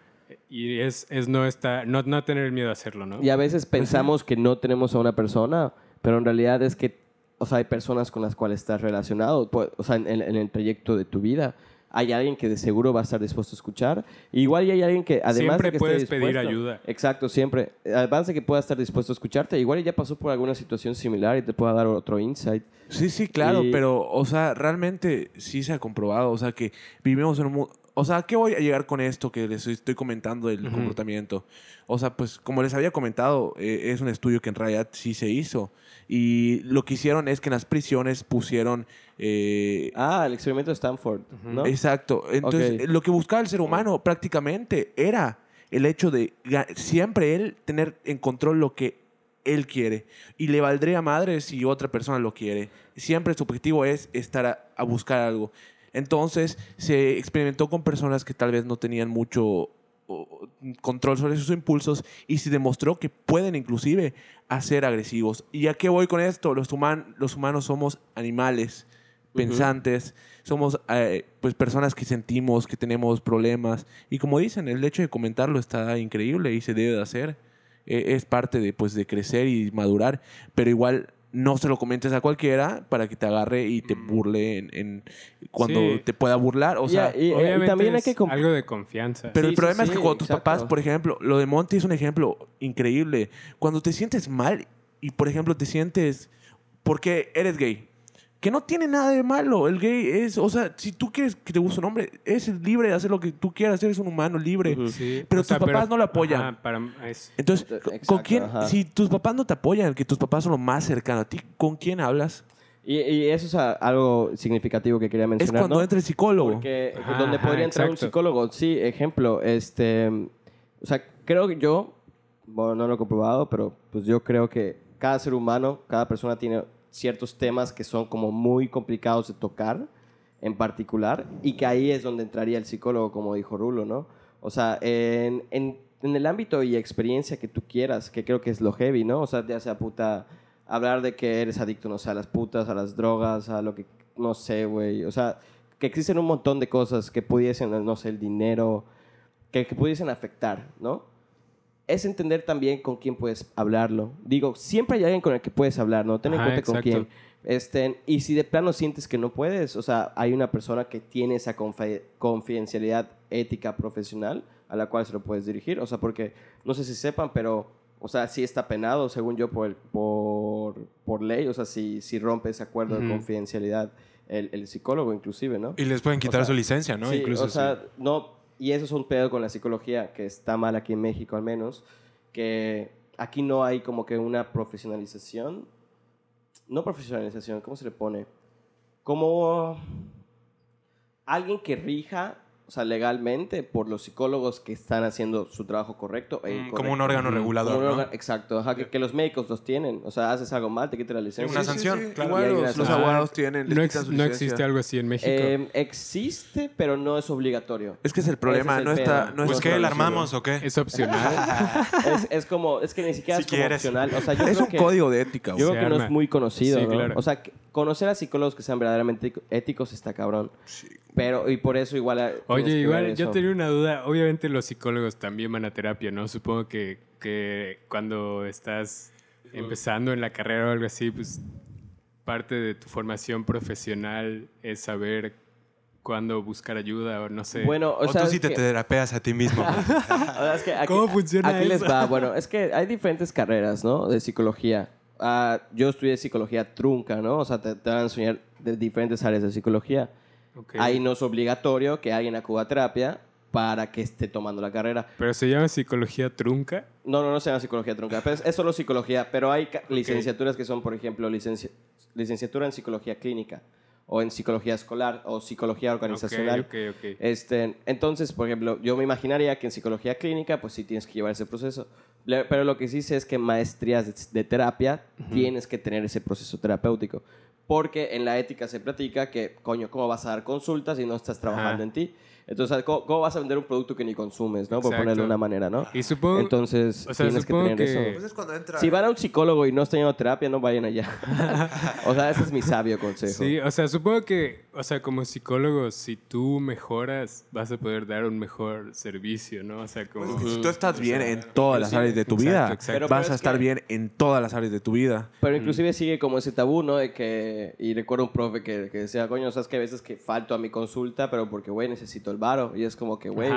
Y es, es no, estar, no, no tener miedo a hacerlo, ¿no? Y a veces pensamos que no tenemos a una persona, pero en realidad es que, o sea, hay personas con las cuales estás relacionado, pues, o sea, en el trayecto de tu vida. Hay alguien que de seguro va a estar dispuesto a escuchar. Igual y hay alguien que, además Siempre de que esté puedes pedir dispuesto- ayuda. Exacto, siempre. Además de que pueda estar dispuesto a escucharte, igual ya pasó por alguna situación similar y te pueda dar otro insight. Sí, sí, claro, Y- pero, o sea, realmente sí se ha comprobado, o sea, que vivimos en un mundo... O sea, ¿a ¿qué voy a llegar con esto que les estoy comentando del comportamiento? O sea, pues como les había comentado, eh, es un estudio que en realidad sí se hizo. Y lo que hicieron es que en las prisiones pusieron... eh, Ah, el experimento de Stanford, ¿no? Exacto. Entonces, lo que buscaba el ser humano prácticamente era el hecho de siempre él tener en control lo que él quiere. Y le valdría madre si otra persona lo quiere. Siempre su objetivo es estar a, a buscar algo. Entonces, se experimentó con personas que tal vez no tenían mucho control sobre sus impulsos y se demostró que pueden inclusive hacer agresivos. ¿Y a qué voy con esto? Los, human- los humanos somos animales pensantes, somos eh, pues personas que sentimos, que tenemos problemas y como dicen, el hecho de comentarlo está increíble y se debe de hacer. Eh, es parte de pues de crecer y madurar, pero igual no se lo comentes a cualquiera para que te agarre y te burle en, en- cuando Sí. te pueda burlar, o sea, y Obviamente también hay que... algo de confianza. pero Sí, el problema sí, es que sí, cuando tus exacto. papás, por ejemplo, lo de Monty es un ejemplo increíble. Cuando te sientes mal y, por ejemplo, te sientes porque eres gay, que no tiene nada de malo. El gay es, o sea, si tú quieres que te guste un hombre, es libre de hacer lo que tú quieras, eres un humano libre. Ujú. Sí, Pero o sea, tus papás no lo apoyan. ajá, para, es- Entonces, ¿con- Exacto, ¿con quién? ajá. Si tus papás no te apoyan, que tus papás son lo más cercano a ti, ¿con quién hablas? Y, y eso es a- algo significativo que quería Es mencionar, cuando ¿no? entra el psicólogo. Porque Ajá, donde ajá, podría entrar un exacto. psicólogo. Sí, ejemplo, este... O sea, creo que yo, bueno, no lo he comprobado, pero pues yo creo que cada ser humano, cada persona tiene ciertos temas que son como muy complicados de tocar en particular y que ahí es donde entraría el psicólogo, como dijo Rulo, ¿no? O sea, en, en, el ámbito y experiencia que tú quieras, que creo que es lo heavy, ¿no? O sea, ya sea puta, hablar de que eres adicto, no sé, a las putas, a las drogas, a lo que, no sé, güey. O sea, que existen un montón de cosas que pudiesen, no sé, el dinero, que, que pudiesen afectar, ¿no? Es entender también con quién puedes hablarlo. Digo, siempre hay alguien con el que puedes hablar, ¿no? Ten en Ajá, cuenta con quién. Este, y si de plano sientes que no puedes, o sea, hay una persona que tiene esa confi- confidencialidad ética profesional a la cual se lo puedes dirigir. O sea, porque no sé si sepan, pero, o sea, sí está penado, según yo, por, el- por, por ley. O sea, si, si rompe ese acuerdo de confidencialidad, el, el psicólogo inclusive, ¿no? Y les pueden quitar O sea, su licencia, ¿no? Sí, Incluso o sea, no, y eso es un pedo con la psicología que está mal aquí en México al menos, que aquí no hay como que una profesionalización, no profesionalización, ¿cómo se le pone? Como alguien que rija, o sea, legalmente por los psicólogos que están haciendo su trabajo correcto. e Mm, como un órgano regulador, Como un ¿no? orga- Exacto, ajá, que, que los médicos los tienen. O sea, haces algo mal, te quitan la licencia. una sanción, claro. Igual los, abogados tienen. no, quitan ex- su no licencia. existe algo así en México. Eh, existe, pero no es obligatorio. Es que es el problema, es el no está. No Pues está que la armamos o qué? es opcional. es, es como, es que ni siquiera Si es como opcional. O sea, yo Es creo un que, código de ética. Yo creo que no es muy conocido, Sí, ¿no? claro. O sea, que- conocer a psicólogos que sean verdaderamente ético- éticos está cabrón. Pero, y por eso igual... Oye, igual yo tenía una duda. Obviamente los psicólogos también van a terapia, ¿no? Supongo que, que cuando estás empezando en la carrera o algo así, pues parte de tu formación profesional es saber cuándo buscar ayuda o no sé. Bueno, o, O, sea, tú sí te que- terapeas a ti mismo. güey. o sea, es que aquí, ¿Cómo funciona aquí les va. Bueno, es que hay diferentes carreras, ¿no? De psicología. Ah, yo estudié psicología trunca, ¿no? O sea, te, te van a enseñar de diferentes áreas de psicología. Ok. Ahí no es obligatorio que alguien acuda a terapia para que esté tomando la carrera. Pero se llama psicología trunca. No, no, no se llama psicología trunca. pero es, solo psicología. Pero hay ca- licenciaturas que son, por ejemplo, licencia- licenciatura en psicología clínica. o en psicología escolar o psicología organizacional. Ok, ok, ok. Este, entonces, por ejemplo, yo me imaginaría que en psicología clínica, pues sí tienes que llevar ese proceso. Pero lo que sí sé es que maestrías de, terapia tienes que tener ese proceso terapéutico. Porque en la ética se platica que, coño, ¿cómo vas a dar consultas si no estás trabajando Ajá. en ti? Entonces, ¿cómo, cómo vas a vender un producto que ni consumes, no? Por Exacto. ponerlo de una manera, ¿no? Y supongo... Entonces, o sea, tienes que tener que- eso. Pues es cuando entra... Si van a un psicólogo y no están yendo a terapia, no vayan allá. o sea, ese es mi sabio consejo. Sí, o sea, supongo que, o sea, como psicólogo, si tú mejoras, vas a poder dar un mejor servicio, ¿no? O sea, como... Pues es que si tú estás bien en todas las sí, áreas de tu exacto, vida, exacto. Pero- vas pero a es estar que- bien en todas las áreas de tu vida. Pero inclusive sigue como ese tabú, ¿no? De que, y recuerdo un profe que, que decía, coño, sabes que a veces que falto a mi consulta, pero porque, güey, necesito el varo. Y es como que, güey.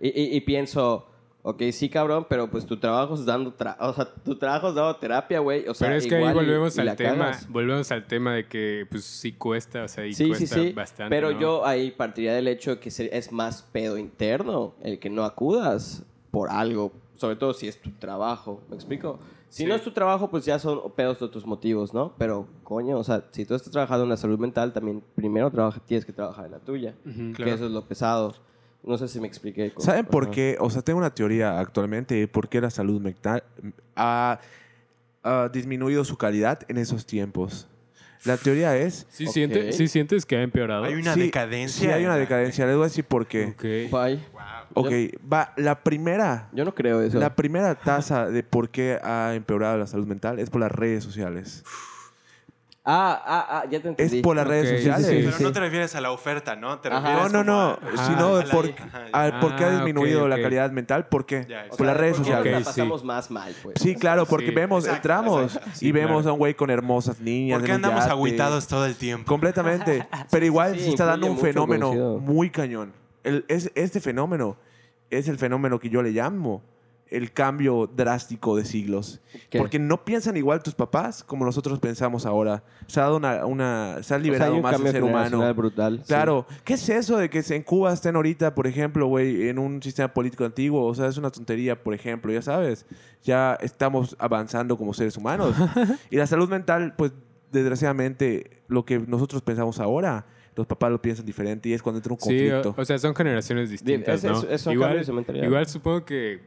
Y, y- y pienso, ok, sí, cabrón, pero pues tu trabajo es dando, tra- o sea, tu trabajo es dando terapia, güey. O sea, Pero es que ahí volvemos y al tema, cagas. volvemos al tema de que pues sí cuesta, o sea, y Sí, cuesta sí. bastante. pero ¿no? yo ahí partiría del hecho de que es más pedo interno el que no acudas por algo, sobre todo si es tu trabajo, ¿me explico? Si Sí. no es tu trabajo, pues ya son pedos de tus motivos, ¿no? Pero, coño, o sea, si tú estás trabajando en la salud mental, también primero trabaja, tienes que trabajar en la tuya, que eso es lo pesado. No sé si me expliqué. con- ¿Saben por qué? O sea, tengo una teoría actualmente de por qué la salud mental ha, ha disminuido su calidad en esos tiempos. La teoría es... ¿Sí, Ok. siente- sí sientes que ha empeorado? Hay una sí, decadencia. Sí, hay una decadencia. Les voy a decir por qué. Ok. Bye. Ok, va, la primera... Yo no creo eso. La primera tasa de por qué ha empeorado la salud mental es por las redes sociales. Ah, ah, ah, ya te Es entendí. por las redes sí, sí, sociales. sí, Pero no te refieres a la oferta, ¿no? Te refieres No, no, no. a-. Sino a la- por, a por qué ha Ah, disminuido ok, la ok. calidad mental. ¿Por qué? Ya, por las redes ¿por qué sociales. la Ok, sí. pasamos más mal, pues. Sí, claro, porque Sí. vemos, Exacto, entramos exacto. Sí, y vemos claro. a un güey con hermosas niñas. ¿Por qué andamos yate. agüitados todo el tiempo? Completamente. Pero igual sí, se está dando un fenómeno muy cañón. El- es, este fenómeno es el fenómeno que yo le llamo el cambio drástico de siglos. ¿Qué? Porque no piensan igual tus papás como nosotros pensamos ahora. Se ha dado una, una se ha O sea, liberado hay un más el ser humano. brutal. sí. Claro, ¿qué es eso de que en Cuba estén ahorita, por ejemplo, güey, en un sistema político antiguo? O sea, es una tontería, por ejemplo, ya sabes. Ya estamos avanzando como seres humanos. y la salud mental, pues, desgraciadamente, lo que nosotros pensamos ahora, los papás lo piensan diferente y es cuando entra un Sí, conflicto. o, o sea, son generaciones distintas, es- ¿no? es- es- igual, igual supongo que,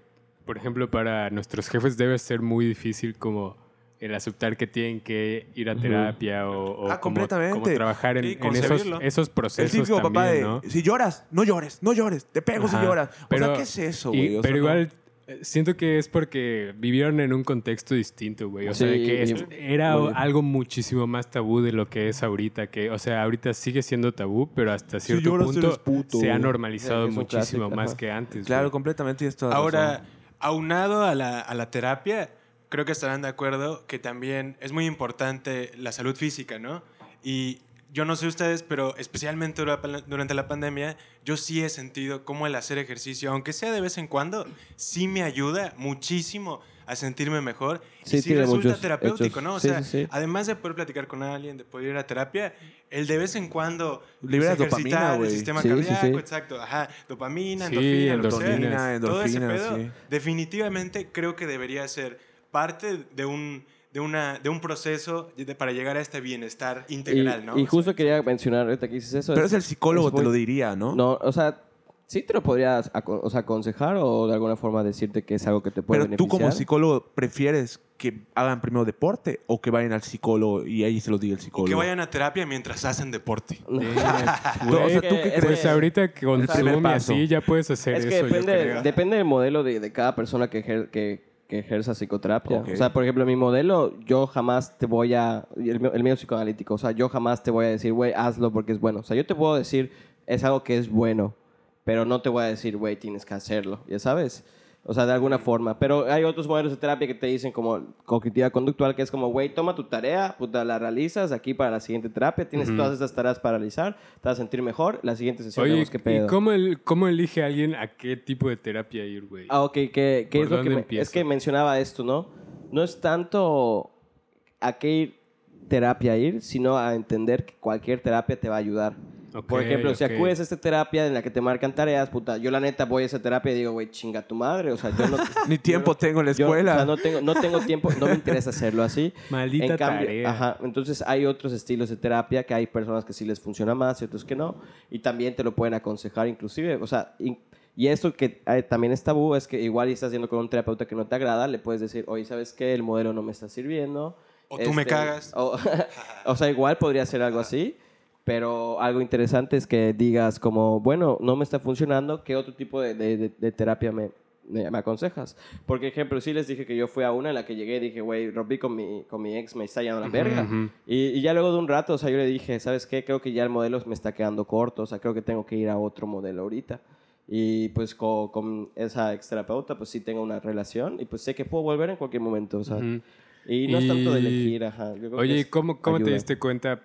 por ejemplo, para nuestros jefes debe ser muy difícil como el aceptar que tienen que ir a terapia o, o Ah, como, completamente. como trabajar en, Sí, en esos, esos el procesos típico también, papá de, ¿no? si lloras, no llores, no llores, te pego si lloras. o Pero- sea, ¿qué es eso, güey? O sea, pero no- igual eh, siento que es porque vivieron en un contexto distinto, güey. O sea, Sí, que y- es- era algo muchísimo más tabú de lo que es ahorita. Que, o sea, ahorita sigue siendo tabú, pero hasta cierto punto puto. se ha normalizado muchísimo clásico, más ajá. que antes. Claro, completamente. y es toda Ahora, razón. Aunado a la, a la terapia, creo que estarán de acuerdo que también es muy importante la salud física, ¿no? Y yo no sé ustedes, pero especialmente dura- durante la pandemia, yo sí he sentido cómo el hacer ejercicio, aunque sea de vez en cuando, sí me ayuda muchísimo a sentirme mejor. Sí, y sí resulta muchos terapéutico, hechos. ¿no? O Sí, sea, sí, sí. además de poder platicar con alguien, de poder ir a terapia, el de vez en cuando pues, ejercitar dopamina, el güey. sistema cardíaco, sí. exacto, ajá, dopamina, Sí, endorfina, sea. endorfinas. Todo ese endorfinas, pedo, sí. definitivamente creo que debería ser parte de un, de una, de un proceso de- para llegar a este bienestar Y, integral, ¿no? y O justo sea, quería mencionar ahorita que dices eso. Pero es el psicólogo, es te muy- lo diría, ¿no? No, o sea, sí te lo podrías o sea, aconsejar o de alguna forma decirte que es algo que te puede Pero tú como beneficiar. psicólogo prefieres que hagan primero deporte o que vayan al psicólogo y ahí se los diga el o psicólogo. que vayan a terapia mientras hacen deporte. Güey, o sea, ¿tú qué Es Pues ahorita que con primer Zoom y así ya puedes hacer Es eso. que yo depende, creo. depende del modelo de, de cada persona que, ejer- que, que ejerza psicoterapia. Ok. O sea, por ejemplo, mi modelo, yo jamás te voy a... El, el mío psicoanalítico, o sea, yo jamás te voy a decir, güey, hazlo porque es bueno. O sea, yo te puedo decir, es algo que es bueno, pero no te voy a decir, güey, tienes que hacerlo, ya sabes. O sea, de alguna forma. Pero hay otros modelos de terapia que te dicen como cognitiva conductual, que es como, güey, toma tu tarea, puta, la realizas aquí para la siguiente terapia, tienes todas estas tareas para realizar, te vas a sentir mejor, la siguiente sesión Oye, qué pedo. ¿y cómo, el- cómo elige alguien a qué tipo de terapia ir, güey? Ah, ok, que, que ¿Por es lo que me- es que mencionaba esto, ¿no? No es tanto a qué ir- terapia ir, sino a entender que cualquier terapia te va a ayudar. Ok, Por ejemplo, si ok. acudes a esta terapia en la que te marcan tareas, puta, yo la neta voy a esa terapia y digo, güey, chinga tu madre. O sea, yo no. Ni tiempo tengo en la yo, escuela. o sea, no tengo, no tengo tiempo, no me interesa hacerlo así. Maldita en cambio, tarea. Ajá, entonces hay otros estilos de terapia que hay personas que sí les funciona más y otros que no. Y también te lo pueden aconsejar inclusive. O sea, in- y esto que eh, también es tabú es que igual y estás yendo con un terapeuta que no te agrada, le puedes decir, oye, ¿sabes qué? El modelo no me está sirviendo. O tú me Este, cagas. O, o sea, igual podría ser algo así. Pero algo interesante es que digas como, bueno, no me está funcionando, ¿qué otro tipo de, de- de- terapia me, me, aconsejas? Porque, ejemplo, sí les dije que yo fui a una en la que llegué y dije, güey, rompí con mi, con mi ex, me está llevando la verga. ujú. y, y ya luego de un rato, o sea, yo le dije, ¿sabes qué? Creo que ya el modelo me está quedando corto, o sea, creo que tengo que ir a otro modelo ahorita. Y pues co- con, esa ex terapeuta, pues sí tengo una relación y pues sé que puedo volver en cualquier momento, o sea. Ujú. Y no es tanto de elegir, ajá. yo creo que Oye, es ¿cómo, cómo te diste cuenta?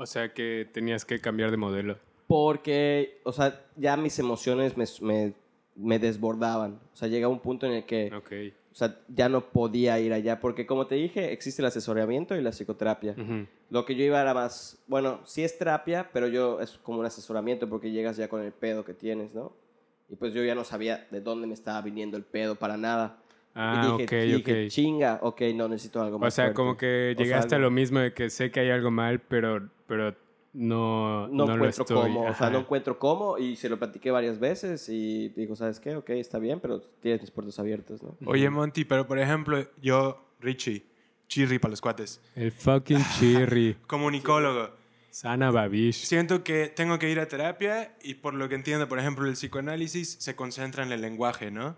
O sea, que tenías que cambiar de modelo. Porque, o sea, ya mis emociones me, me, me desbordaban. O sea, llega un punto en el que, o sea, ya no podía ir allá. Porque, como te dije, existe el asesoramiento y la psicoterapia. Lo que yo iba era más, bueno, sí es terapia, pero yo es como un asesoramiento porque llegas ya con el pedo que tienes, ¿no? Y pues yo ya no sabía de dónde me estaba viniendo el pedo para nada. Ah, y dije, ok, dije, ok. chinga, ok, no necesito algo más O sea, fuerte". como que O sea, llegaste a lo mismo de que sé que hay algo mal, pero, pero no, no, no, lo encuentro estoy. cómo, o sea, Ajá. no encuentro cómo y se lo platiqué varias veces y dijo, ¿sabes qué? Ok, está bien, pero tienes mis puertas abiertas, ¿no? Oye, Monty, pero por ejemplo, yo, Richie, Chirri para los cuates, El fucking chirri. comunicólogo, Sana Babish. siento que tengo que ir a terapia y por lo que entiendo, por ejemplo, el psicoanálisis se concentra en el lenguaje, ¿no?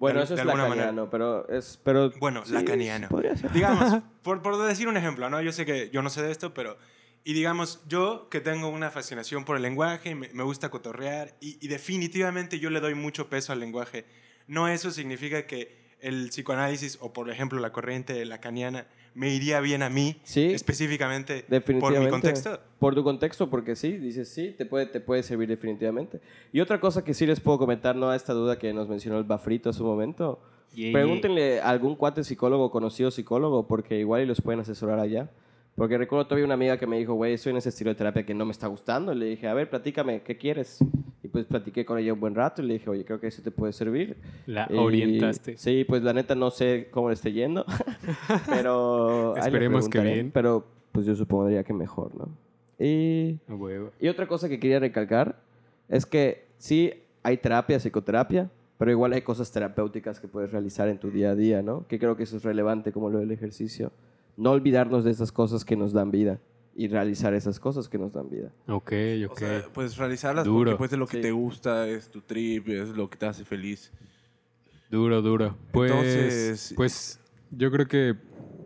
Bueno, De- eso de es lacaniano, pero es... Pero, Bueno, sí, lacaniano. Digamos, por, por decir un ejemplo, ¿no? Yo sé que yo no sé de esto, pero... Y digamos, yo que tengo una fascinación por el lenguaje, me, me gusta cotorrear y, y definitivamente yo le doy mucho peso al lenguaje. No eso significa que el psicoanálisis o, por ejemplo, la corriente lacaniana me iría bien a mí Sí, específicamente por mi contexto. Por tu contexto, porque sí, dices sí, te puede, te puede servir definitivamente. Y otra cosa que sí les puedo comentar, no a esta duda que nos mencionó el Bafrito hace un momento. Yeah, Pregúntenle a algún cuate psicólogo, conocido psicólogo, porque igual y los pueden asesorar allá. Porque recuerdo todavía una amiga que me dijo, güey, estoy en ese estilo de terapia que no me está gustando. Le dije, a ver, platícame, ¿qué quieres? Y pues platiqué con ella un buen rato y le dije, oye, creo que eso te puede servir. La Y- orientaste. Sí, pues la neta no sé cómo le esté yendo, pero... Esperemos que bien. Pero pues yo supondría que mejor, ¿no? Y, huevo. y otra cosa que quería recalcar es que sí hay terapia, psicoterapia, pero igual hay cosas terapéuticas que puedes realizar en tu día a día, ¿no? Que creo que eso es relevante como lo del ejercicio. No olvidarnos de esas cosas que nos dan vida y realizar esas cosas que nos dan vida. Ok, O ok. sea, pues realizarlas Duro. porque pues es lo que Sí. te gusta, es tu trip, es lo que te hace feliz. Duro, duro. Pues, Entonces- pues yo creo que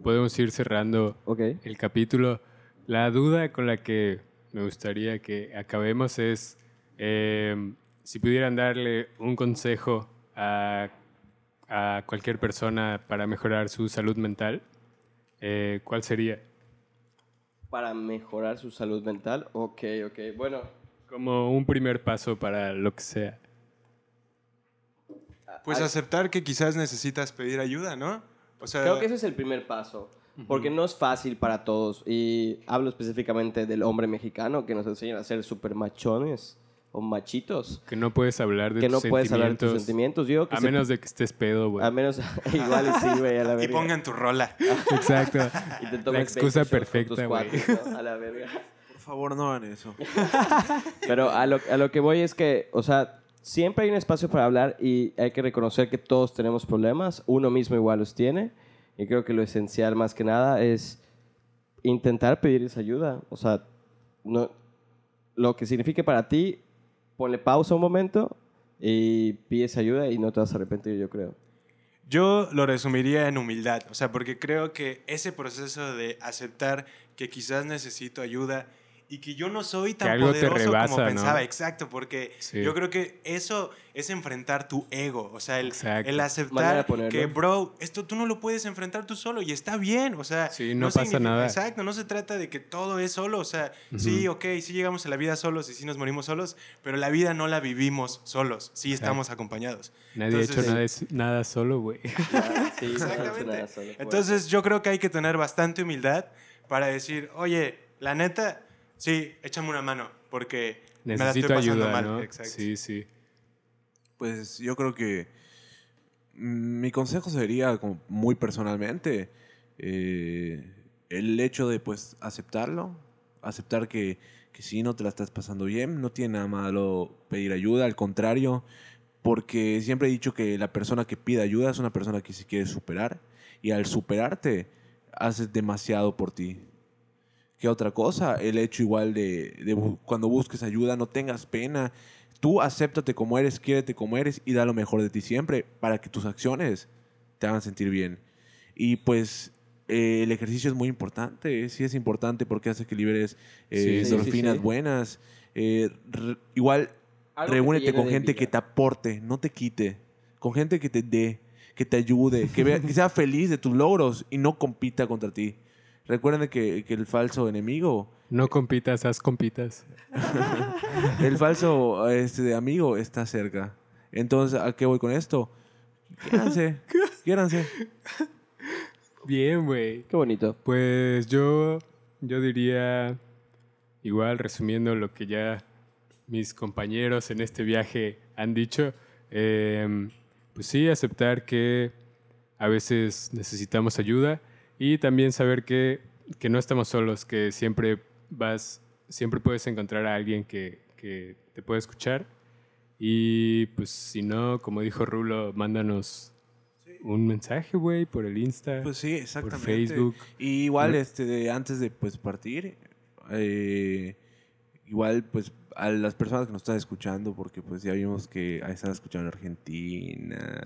podemos ir cerrando el capítulo. La duda con la que me gustaría que acabemos es eh, si pudieran darle un consejo a, a cualquier persona para mejorar su salud mental, eh, ¿cuál sería? Para mejorar su salud mental. Ok, ok. Bueno, Como un primer paso para lo que sea. Pues Ay. aceptar que quizás necesitas pedir ayuda, ¿no? O sea, Creo que ese es el primer paso, porque no es fácil para todos. Y hablo específicamente del hombre mexicano que nos enseñan a ser super machones o machitos, Que no puedes hablar de que no puedes hablar de tus sentimientos. Yo que A se- menos de que estés pedo, güey. a menos igual y sí, güey, a la y verga. pongan tu rola. Exacto. Y te La excusa 20 shots con tus perfecta, güey. A la verga. Por favor, no hagan eso. Pero a lo, a lo que voy es que, o sea, siempre hay un espacio para hablar y hay que reconocer que todos tenemos problemas, uno mismo igual los tiene, y creo que lo esencial más que nada es intentar pedir esa ayuda. O sea, no, lo que signifique para ti, ponle pausa un momento y pides ayuda y no te vas a arrepentir, yo creo. Yo lo resumiría en humildad, o sea, porque creo que ese proceso de aceptar que quizás necesito ayuda y que yo no soy tan algo te poderoso rebasa, como ¿no? pensaba, exacto, porque Sí. yo creo que eso es enfrentar tu ego, o sea, el, el aceptar que, bro, esto tú no lo puedes enfrentar tú solo y está bien, o sea, Sí, no pasa nada. Exacto, no se trata de que todo es solo, o sea, sí, ok, sí llegamos a la vida solos y sí nos morimos solos, pero la vida no la vivimos solos, sí Exacto. estamos acompañados. Nadie ha hecho Entonces- nada, es- nada solo, güey. Sí, no, no Exactamente. nada solo. Entonces yo creo que hay que tener bastante humildad para decir, oye, la neta, sí, échame una mano, porque me la Necesito estoy pasando ayuda, mal. ¿no? Exacto. Sí, sí. Pues yo creo que mm, mi consejo sería como muy personalmente eh, el hecho de pues aceptarlo, aceptar que, que si no te la estás pasando bien, no tiene nada malo pedir ayuda, al contrario, porque siempre he dicho que la persona que pide ayuda es una persona que se quiere superar y al superarte haces demasiado por ti. ¿Qué otra cosa? El hecho igual de, de bu- cuando busques ayuda, no tengas pena. Tú acéptate como eres, quiérete como eres y da lo mejor de ti siempre para que tus acciones te hagan sentir bien. Y pues eh, el ejercicio es muy importante, sí es importante porque hace que liberes eh, Sí, sí, sí, endorfinas sí. buenas. Eh, re- igual Algo que reúnete con gente vida. que te aporte, no te quite. Con gente que te dé, que te ayude, que, vea- que sea feliz de tus logros y no compita contra ti. Recuerden que, que el falso enemigo, No compitas, haz compitas. el falso este, de amigo está cerca. Entonces, ¿a qué voy con esto? Quiéranse, quiéranse. Bien, güey. Qué bonito. Pues yo, yo diría, igual resumiendo lo que ya mis compañeros en este viaje han dicho, em, pues sí, aceptar que a veces necesitamos ayuda y también saber que, que no estamos solos, que siempre vas, siempre puedes encontrar a alguien que, que te puede escuchar y pues si no, como dijo Rulo, mándanos un mensaje, güey, por el Insta. Pues sí, exactamente. Por Facebook. Y igual, este, de- antes de pues, partir, eh, igual, pues, a las personas que nos están escuchando, porque pues ya vimos que están escuchando en Argentina,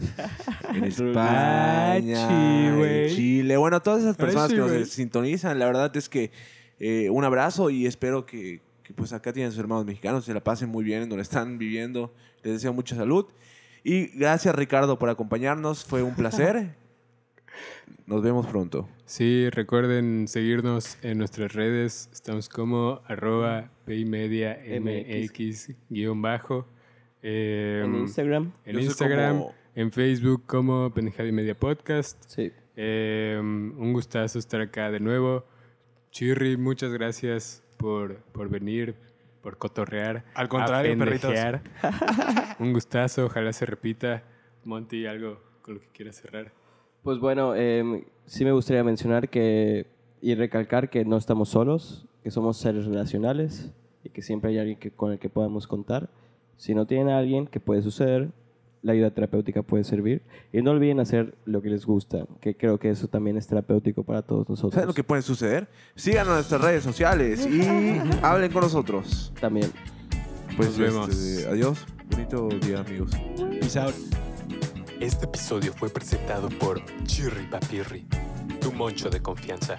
en España, en. Chile. Bueno, todas esas personas que nos sintonizan, la verdad es que eh, un abrazo y espero que, que, pues acá tienen sus hermanos mexicanos, se la pasen muy bien en donde están viviendo. Les deseo mucha salud. Y gracias Ricardo por acompañarnos, fue un placer. Nos vemos pronto. Sí, recuerden seguirnos en nuestras redes. Estamos como arroba paymedia mx guion bajo. Eh, En Instagram. En Instagram, como- en Facebook como Pendejada y Media Podcast. Sí. Eh, un gustazo estar acá de nuevo. Chirri, muchas gracias por, por venir, por cotorrear. Al contrario, perritos. un gustazo, ojalá se repita. Monty, algo con lo que quieras cerrar. Pues bueno, em, sí me gustaría mencionar que y recalcar que no estamos solos, que somos seres relacionales y que siempre hay alguien que, con el que podamos contar. Si no tienen a alguien, que puede suceder, la ayuda terapéutica puede servir. Y no olviden hacer lo que les gusta, que creo que eso también es terapéutico para todos nosotros. ¿Saben lo que puede suceder? Síganos en nuestras redes sociales y hablen con nosotros. También. Pues Nos vemos. este, adiós. Bonito día, amigos. Peace out. Este episodio fue presentado por Chirri Papirri, tu moncho de confianza.